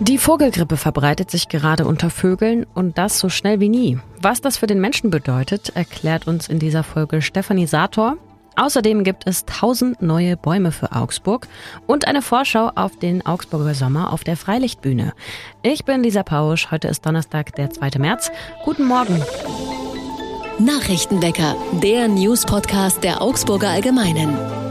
Die Vogelgrippe verbreitet sich gerade unter Vögeln und das so schnell wie nie. Was das für den Menschen bedeutet, erklärt uns in dieser Folge Stefanie Sator. Außerdem gibt es 1000 neue Bäume für Augsburg und eine Vorschau auf den Augsburger Sommer auf der Freilichtbühne. Ich bin Lisa Pausch, heute ist Donnerstag, der 2. März. Guten Morgen. Nachrichtenwecker, der News-Podcast der Augsburger Allgemeinen.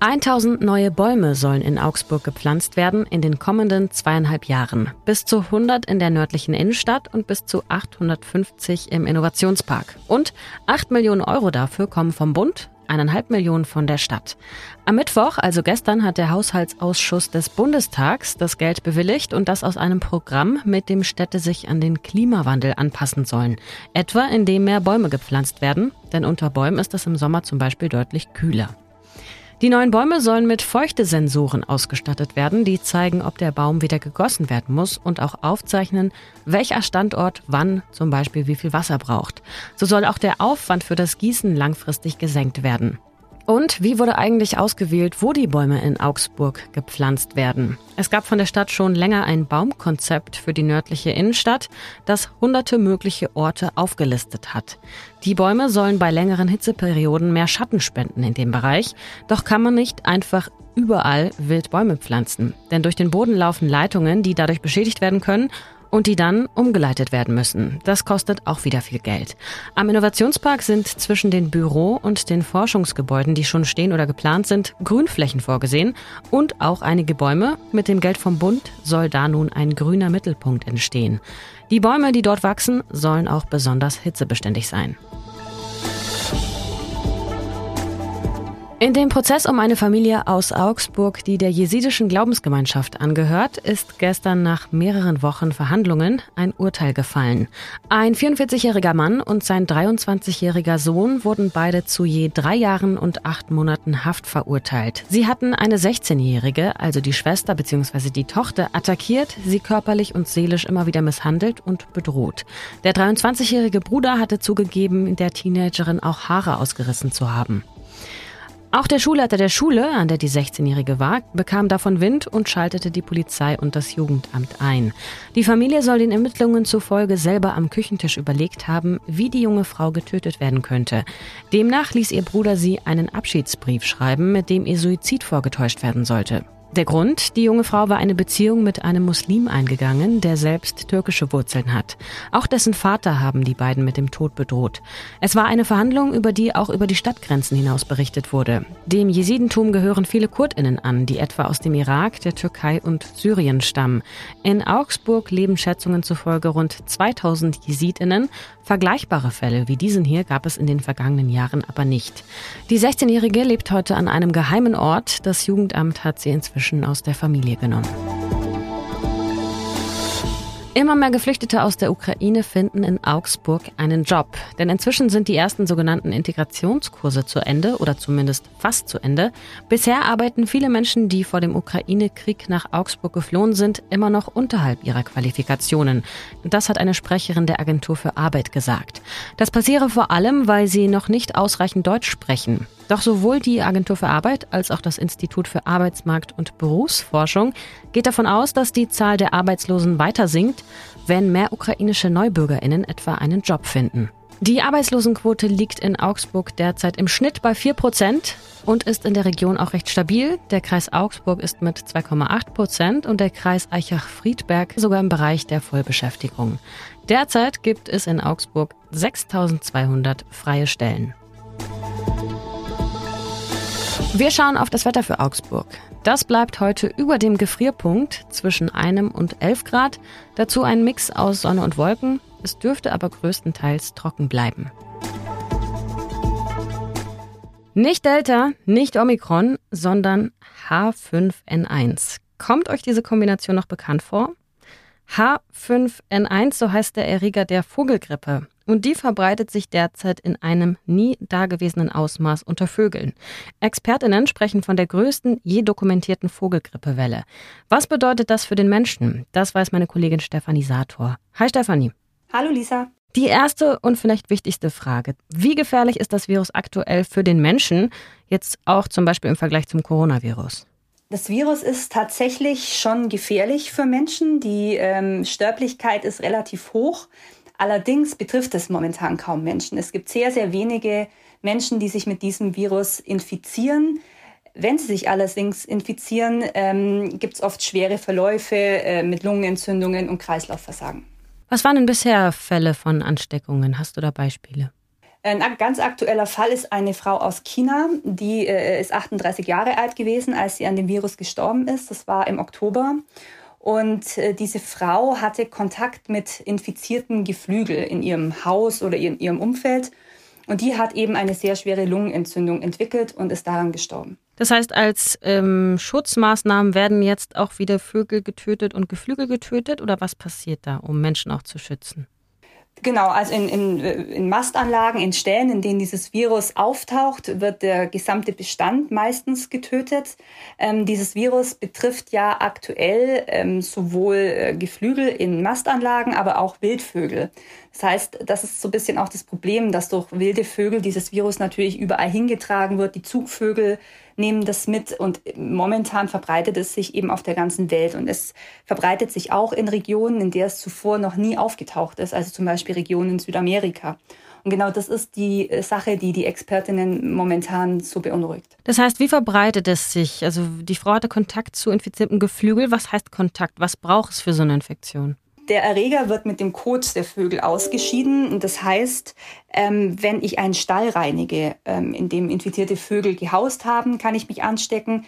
1000 neue Bäume sollen in Augsburg gepflanzt werden in den kommenden zweieinhalb Jahren. Bis zu 100 in der nördlichen Innenstadt und bis zu 850 im Innovationspark. Und 8 Millionen Euro dafür kommen vom Bund, eineinhalb Millionen von der Stadt. Am Mittwoch, also gestern, hat der Haushaltsausschuss des Bundestags das Geld bewilligt und das aus einem Programm, mit dem Städte sich an den Klimawandel anpassen sollen. Etwa indem mehr Bäume gepflanzt werden, denn unter Bäumen ist es im Sommer zum Beispiel deutlich kühler. Die neuen Bäume sollen mit Feuchtesensoren ausgestattet werden, die zeigen, ob der Baum wieder gegossen werden muss und auch aufzeichnen, welcher Standort wann zum Beispiel wie viel Wasser braucht. So soll auch der Aufwand für das Gießen langfristig gesenkt werden. Und wie wurde eigentlich ausgewählt, wo die Bäume in Augsburg gepflanzt werden? Es gab von der Stadt schon länger ein Baumkonzept für die nördliche Innenstadt, das hunderte mögliche Orte aufgelistet hat. Die Bäume sollen bei längeren Hitzeperioden mehr Schatten spenden in dem Bereich, doch kann man nicht einfach überall wild Bäume pflanzen. Denn durch den Boden laufen Leitungen, die dadurch beschädigt werden können und die dann umgeleitet werden müssen. Das kostet auch wieder viel Geld. Am Innovationspark sind zwischen den Büro- und den Forschungsgebäuden, die schon stehen oder geplant sind, Grünflächen vorgesehen und auch einige Bäume. Mit dem Geld vom Bund soll da nun ein grüner Mittelpunkt entstehen. Die Bäume, die dort wachsen, sollen auch besonders hitzebeständig sein. In dem Prozess um eine Familie aus Augsburg, die der jesidischen Glaubensgemeinschaft angehört, ist gestern nach mehreren Wochen Verhandlungen ein Urteil gefallen. Ein 44-jähriger Mann und sein 23-jähriger Sohn wurden beide zu je drei Jahren und acht Monaten Haft verurteilt. Sie hatten eine 16-jährige, also die Schwester bzw. die Tochter, attackiert, sie körperlich und seelisch immer wieder misshandelt und bedroht. Der 23-jährige Bruder hatte zugegeben, der Teenagerin auch Haare ausgerissen zu haben. Auch der Schulleiter der Schule, an der die 16-Jährige war, bekam davon Wind und schaltete die Polizei und das Jugendamt ein. Die Familie soll den Ermittlungen zufolge selber am Küchentisch überlegt haben, wie die junge Frau getötet werden könnte. Demnach ließ ihr Bruder sie einen Abschiedsbrief schreiben, mit dem ihr Suizid vorgetäuscht werden sollte. Der Grund, die junge Frau war eine Beziehung mit einem Muslim eingegangen, der selbst türkische Wurzeln hat. Auch dessen Vater haben die beiden mit dem Tod bedroht. Es war eine Verhandlung, über die auch über die Stadtgrenzen hinaus berichtet wurde. Dem Jesidentum gehören viele Kurdinnen an, die etwa aus dem Irak, der Türkei und Syrien stammen. In Augsburg leben Schätzungen zufolge rund 2000 Jesidinnen. Vergleichbare Fälle wie diesen hier gab es in den vergangenen Jahren aber nicht. Die 16-Jährige lebt heute an einem geheimen Ort. Das Jugendamt hat sie inzwischen Menschen aus der Familie genommen. Immer mehr Geflüchtete aus der Ukraine finden in Augsburg einen Job. Denn inzwischen sind die ersten sogenannten Integrationskurse zu Ende oder zumindest fast zu Ende. Bisher arbeiten viele Menschen, die vor dem Ukraine-Krieg nach Augsburg geflohen sind, immer noch unterhalb ihrer Qualifikationen. Das hat eine Sprecherin der Agentur für Arbeit gesagt. Das passiere vor allem, weil sie noch nicht ausreichend Deutsch sprechen. Doch sowohl die Agentur für Arbeit als auch das Institut für Arbeitsmarkt und Berufsforschung geht davon aus, dass die Zahl der Arbeitslosen weiter sinkt, wenn mehr ukrainische Neubürgerinnen etwa einen Job finden. Die Arbeitslosenquote liegt in Augsburg derzeit im Schnitt bei 4 Prozent und ist in der Region auch recht stabil. Der Kreis Augsburg ist mit 2,8 Prozent und der Kreis Eichach-Friedberg sogar im Bereich der Vollbeschäftigung. Derzeit gibt es in Augsburg 6200 freie Stellen. Wir schauen auf das Wetter für Augsburg. Das bleibt heute über dem Gefrierpunkt zwischen einem und 11 Grad. Dazu ein Mix aus Sonne und Wolken. Es dürfte aber größtenteils trocken bleiben. Nicht Delta, nicht Omikron, sondern H5N1. Kommt euch diese Kombination noch bekannt vor? H5N1, so heißt der Erreger der Vogelgrippe. Und die verbreitet sich derzeit in einem nie dagewesenen Ausmaß unter Vögeln. Expertinnen sprechen von der größten je dokumentierten Vogelgrippewelle. Was bedeutet das für den Menschen? Das weiß meine Kollegin Stefanie Sator. Hi Stefanie. Hallo Lisa. Die erste und vielleicht wichtigste Frage. Wie gefährlich ist das Virus aktuell für den Menschen, jetzt auch zum Beispiel im Vergleich zum Coronavirus? Das Virus ist tatsächlich schon gefährlich für Menschen. Die ähm, Sterblichkeit ist relativ hoch. Allerdings betrifft es momentan kaum Menschen. Es gibt sehr, sehr wenige Menschen, die sich mit diesem Virus infizieren. Wenn sie sich allerdings infizieren, ähm, gibt es oft schwere Verläufe äh, mit Lungenentzündungen und Kreislaufversagen. Was waren denn bisher Fälle von Ansteckungen? Hast du da Beispiele? Ein ganz aktueller Fall ist eine Frau aus China, die äh, ist 38 Jahre alt gewesen, als sie an dem Virus gestorben ist. Das war im Oktober. Und äh, diese Frau hatte Kontakt mit infizierten Geflügel in ihrem Haus oder in ihrem Umfeld. Und die hat eben eine sehr schwere Lungenentzündung entwickelt und ist daran gestorben. Das heißt, als ähm, Schutzmaßnahmen werden jetzt auch wieder Vögel getötet und Geflügel getötet oder was passiert da, um Menschen auch zu schützen? Genau, also in, in, in Mastanlagen, in Stellen, in denen dieses Virus auftaucht, wird der gesamte Bestand meistens getötet. Ähm, dieses Virus betrifft ja aktuell ähm, sowohl äh, Geflügel in Mastanlagen, aber auch Wildvögel. Das heißt, das ist so ein bisschen auch das Problem, dass durch wilde Vögel dieses Virus natürlich überall hingetragen wird. Die Zugvögel nehmen das mit und momentan verbreitet es sich eben auf der ganzen Welt und es verbreitet sich auch in Regionen, in der es zuvor noch nie aufgetaucht ist, also zum Beispiel Regionen in Südamerika. Und genau das ist die äh, Sache, die die Expertinnen momentan so beunruhigt. Das heißt, wie verbreitet es sich? Also die Frau hatte Kontakt zu infiziertem Geflügel. Was heißt Kontakt? Was braucht es für so eine Infektion? Der Erreger wird mit dem Kot der Vögel ausgeschieden. Das heißt, ähm, wenn ich einen Stall reinige, ähm, in dem infizierte Vögel gehaust haben, kann ich mich anstecken.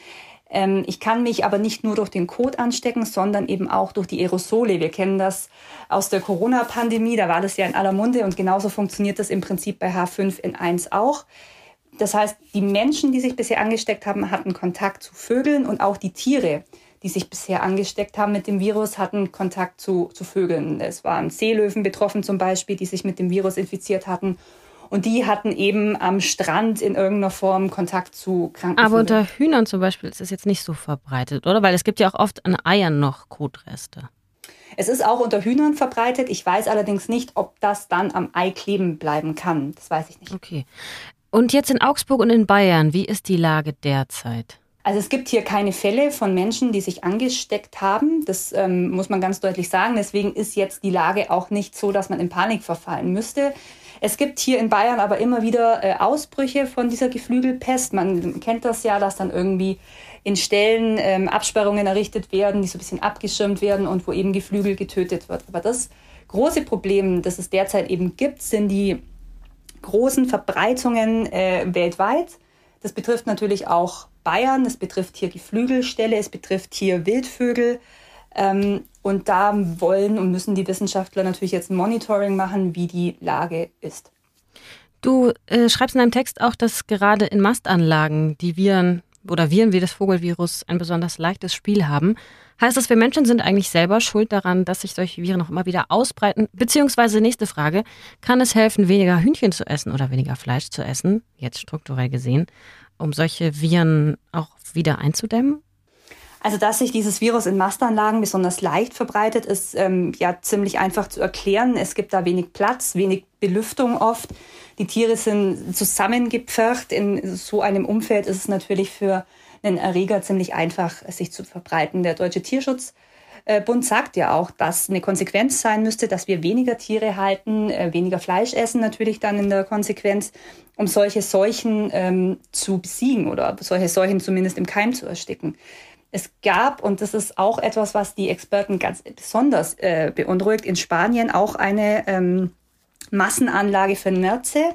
Ähm, ich kann mich aber nicht nur durch den Kot anstecken, sondern eben auch durch die Aerosole. Wir kennen das aus der Corona-Pandemie, da war das ja in aller Munde und genauso funktioniert das im Prinzip bei H5N1 auch. Das heißt, die Menschen, die sich bisher angesteckt haben, hatten Kontakt zu Vögeln und auch die Tiere die sich bisher angesteckt haben mit dem Virus, hatten Kontakt zu, zu Vögeln. Es waren Seelöwen betroffen zum Beispiel, die sich mit dem Virus infiziert hatten. Und die hatten eben am Strand in irgendeiner Form Kontakt zu kranken Aber unter Hühnern zum Beispiel ist es jetzt nicht so verbreitet, oder? Weil es gibt ja auch oft an Eiern noch Kotreste. Es ist auch unter Hühnern verbreitet. Ich weiß allerdings nicht, ob das dann am Ei kleben bleiben kann. Das weiß ich nicht. Okay. Und jetzt in Augsburg und in Bayern, wie ist die Lage derzeit? Also es gibt hier keine Fälle von Menschen, die sich angesteckt haben. Das ähm, muss man ganz deutlich sagen. Deswegen ist jetzt die Lage auch nicht so, dass man in Panik verfallen müsste. Es gibt hier in Bayern aber immer wieder äh, Ausbrüche von dieser Geflügelpest. Man kennt das ja, dass dann irgendwie in Stellen ähm, Absperrungen errichtet werden, die so ein bisschen abgeschirmt werden und wo eben Geflügel getötet wird. Aber das große Problem, das es derzeit eben gibt, sind die großen Verbreitungen äh, weltweit. Das betrifft natürlich auch Bayern, es betrifft hier Geflügelställe, es betrifft hier Wildvögel. Ähm, und da wollen und müssen die Wissenschaftler natürlich jetzt ein Monitoring machen, wie die Lage ist. Du äh, schreibst in deinem Text auch, dass gerade in Mastanlagen die Viren oder Viren wie das Vogelvirus ein besonders leichtes Spiel haben. Heißt das, wir Menschen sind eigentlich selber schuld daran, dass sich solche Viren noch immer wieder ausbreiten? Beziehungsweise nächste Frage, kann es helfen, weniger Hühnchen zu essen oder weniger Fleisch zu essen, jetzt strukturell gesehen, um solche Viren auch wieder einzudämmen? Also, dass sich dieses Virus in Mastanlagen besonders leicht verbreitet, ist ähm, ja ziemlich einfach zu erklären. Es gibt da wenig Platz, wenig Belüftung oft. Die Tiere sind zusammengepfercht. In so einem Umfeld ist es natürlich für einen Erreger ziemlich einfach, sich zu verbreiten. Der Deutsche Tierschutz Bund sagt ja auch, dass eine Konsequenz sein müsste, dass wir weniger Tiere halten, äh, weniger Fleisch essen natürlich dann in der Konsequenz, um solche Seuchen ähm, zu besiegen oder solche Seuchen zumindest im Keim zu ersticken. Es gab, und das ist auch etwas, was die Experten ganz besonders äh, beunruhigt, in Spanien auch eine ähm, Massenanlage für Nerze.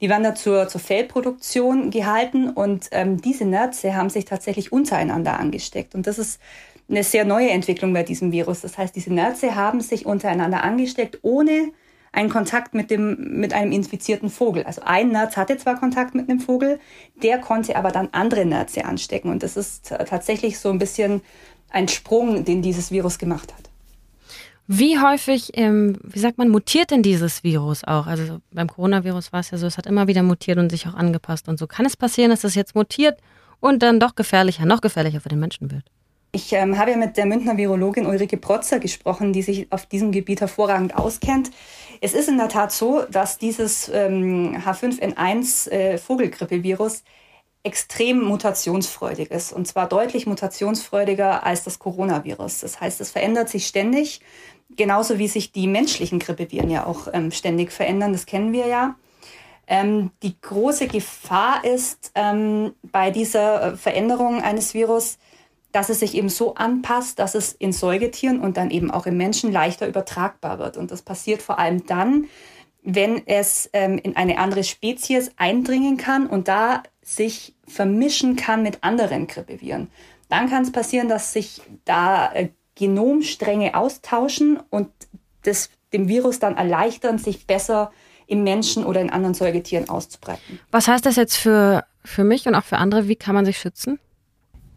Die werden da zur, zur Fellproduktion gehalten und ähm, diese Nerze haben sich tatsächlich untereinander angesteckt. Und das ist eine sehr neue Entwicklung bei diesem Virus. Das heißt, diese Nerze haben sich untereinander angesteckt, ohne einen Kontakt mit, dem, mit einem infizierten Vogel. Also ein Nerz hatte zwar Kontakt mit einem Vogel, der konnte aber dann andere Nerze anstecken. Und das ist tatsächlich so ein bisschen ein Sprung, den dieses Virus gemacht hat. Wie häufig, ähm, wie sagt man, mutiert denn dieses Virus auch? Also beim Coronavirus war es ja so, es hat immer wieder mutiert und sich auch angepasst und so. Kann es passieren, dass es jetzt mutiert und dann doch gefährlicher, noch gefährlicher für den Menschen wird? Ich ähm, habe ja mit der Münchner Virologin Ulrike Protzer gesprochen, die sich auf diesem Gebiet hervorragend auskennt. Es ist in der Tat so, dass dieses ähm, H5N1 äh, Vogelgrippevirus extrem mutationsfreudig ist. Und zwar deutlich mutationsfreudiger als das Coronavirus. Das heißt, es verändert sich ständig, genauso wie sich die menschlichen Grippeviren ja auch ähm, ständig verändern. Das kennen wir ja. Ähm, die große Gefahr ist ähm, bei dieser äh, Veränderung eines Virus, dass es sich eben so anpasst, dass es in Säugetieren und dann eben auch im Menschen leichter übertragbar wird. Und das passiert vor allem dann, wenn es ähm, in eine andere Spezies eindringen kann und da sich vermischen kann mit anderen Grippeviren. Dann kann es passieren, dass sich da äh, Genomstränge austauschen und das dem Virus dann erleichtern, sich besser im Menschen oder in anderen Säugetieren auszubreiten. Was heißt das jetzt für, für mich und auch für andere? Wie kann man sich schützen?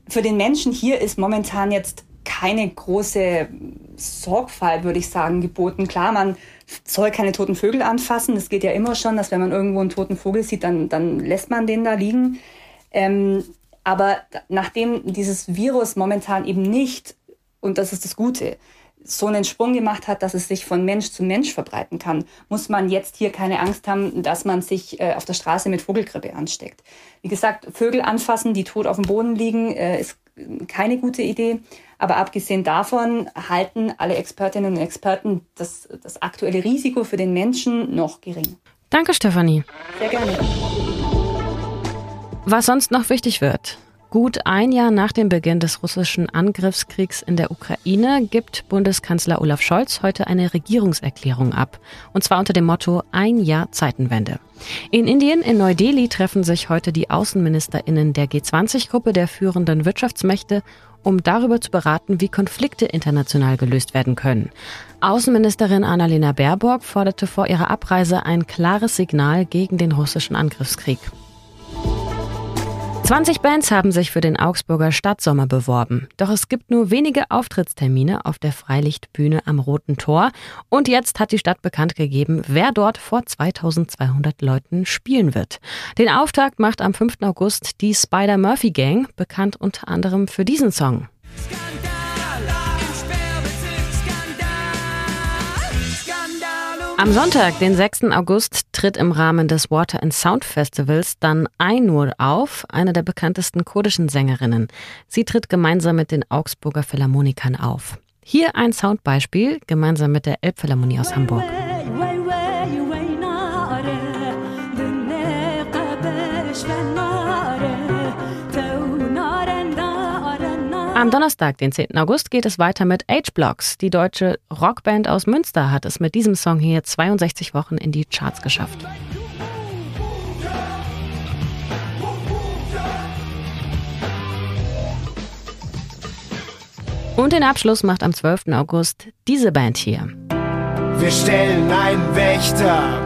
Für den Menschen hier ist momentan jetzt keine große Sorgfalt, würde ich sagen, geboten. Klar, man soll keine toten Vögel anfassen. Das geht ja immer schon, dass wenn man irgendwo einen toten Vogel sieht, dann, dann lässt man den da liegen. Ähm, aber nachdem dieses Virus momentan eben nicht, und das ist das Gute, so einen Sprung gemacht hat, dass es sich von Mensch zu Mensch verbreiten kann, muss man jetzt hier keine Angst haben, dass man sich äh, auf der Straße mit Vogelgrippe ansteckt. Wie gesagt, Vögel anfassen, die tot auf dem Boden liegen, äh, ist keine gute Idee. Aber abgesehen davon halten alle Expertinnen und Experten das, das aktuelle Risiko für den Menschen noch gering. Danke, Stefanie. Sehr gerne. Was sonst noch wichtig wird. Gut ein Jahr nach dem Beginn des russischen Angriffskriegs in der Ukraine gibt Bundeskanzler Olaf Scholz heute eine Regierungserklärung ab. Und zwar unter dem Motto Ein Jahr Zeitenwende. In Indien, in Neu-Delhi, treffen sich heute die AußenministerInnen der G20-Gruppe der führenden Wirtschaftsmächte, um darüber zu beraten, wie Konflikte international gelöst werden können. Außenministerin Annalena Baerbock forderte vor ihrer Abreise ein klares Signal gegen den russischen Angriffskrieg. 20 Bands haben sich für den Augsburger Stadtsommer beworben. Doch es gibt nur wenige Auftrittstermine auf der Freilichtbühne am Roten Tor. Und jetzt hat die Stadt bekannt gegeben, wer dort vor 2200 Leuten spielen wird. Den Auftakt macht am 5. August die Spider-Murphy Gang, bekannt unter anderem für diesen Song. Am Sonntag, den 6. August, tritt im Rahmen des Water and Sound Festivals dann Ainur auf, eine der bekanntesten kurdischen Sängerinnen. Sie tritt gemeinsam mit den Augsburger Philharmonikern auf. Hier ein Soundbeispiel gemeinsam mit der Elbphilharmonie aus Hamburg. Am Donnerstag, den 10. August, geht es weiter mit H-Blocks. Die deutsche Rockband aus Münster hat es mit diesem Song hier 62 Wochen in die Charts geschafft. Und den Abschluss macht am 12. August diese Band hier. Wir stellen einen Wächter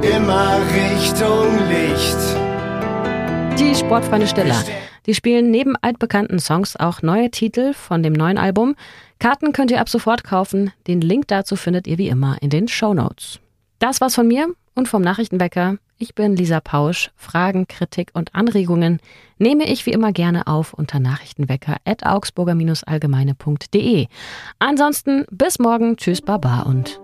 immer Richtung Licht. Die Sportfreunde Stiller. Die spielen neben altbekannten Songs auch neue Titel von dem neuen Album. Karten könnt ihr ab sofort kaufen. Den Link dazu findet ihr wie immer in den Show Notes. Das war's von mir und vom Nachrichtenwecker. Ich bin Lisa Pausch. Fragen, Kritik und Anregungen nehme ich wie immer gerne auf unter nachrichtenwecker.augsburger-allgemeine.de. Ansonsten bis morgen. Tschüss, Baba und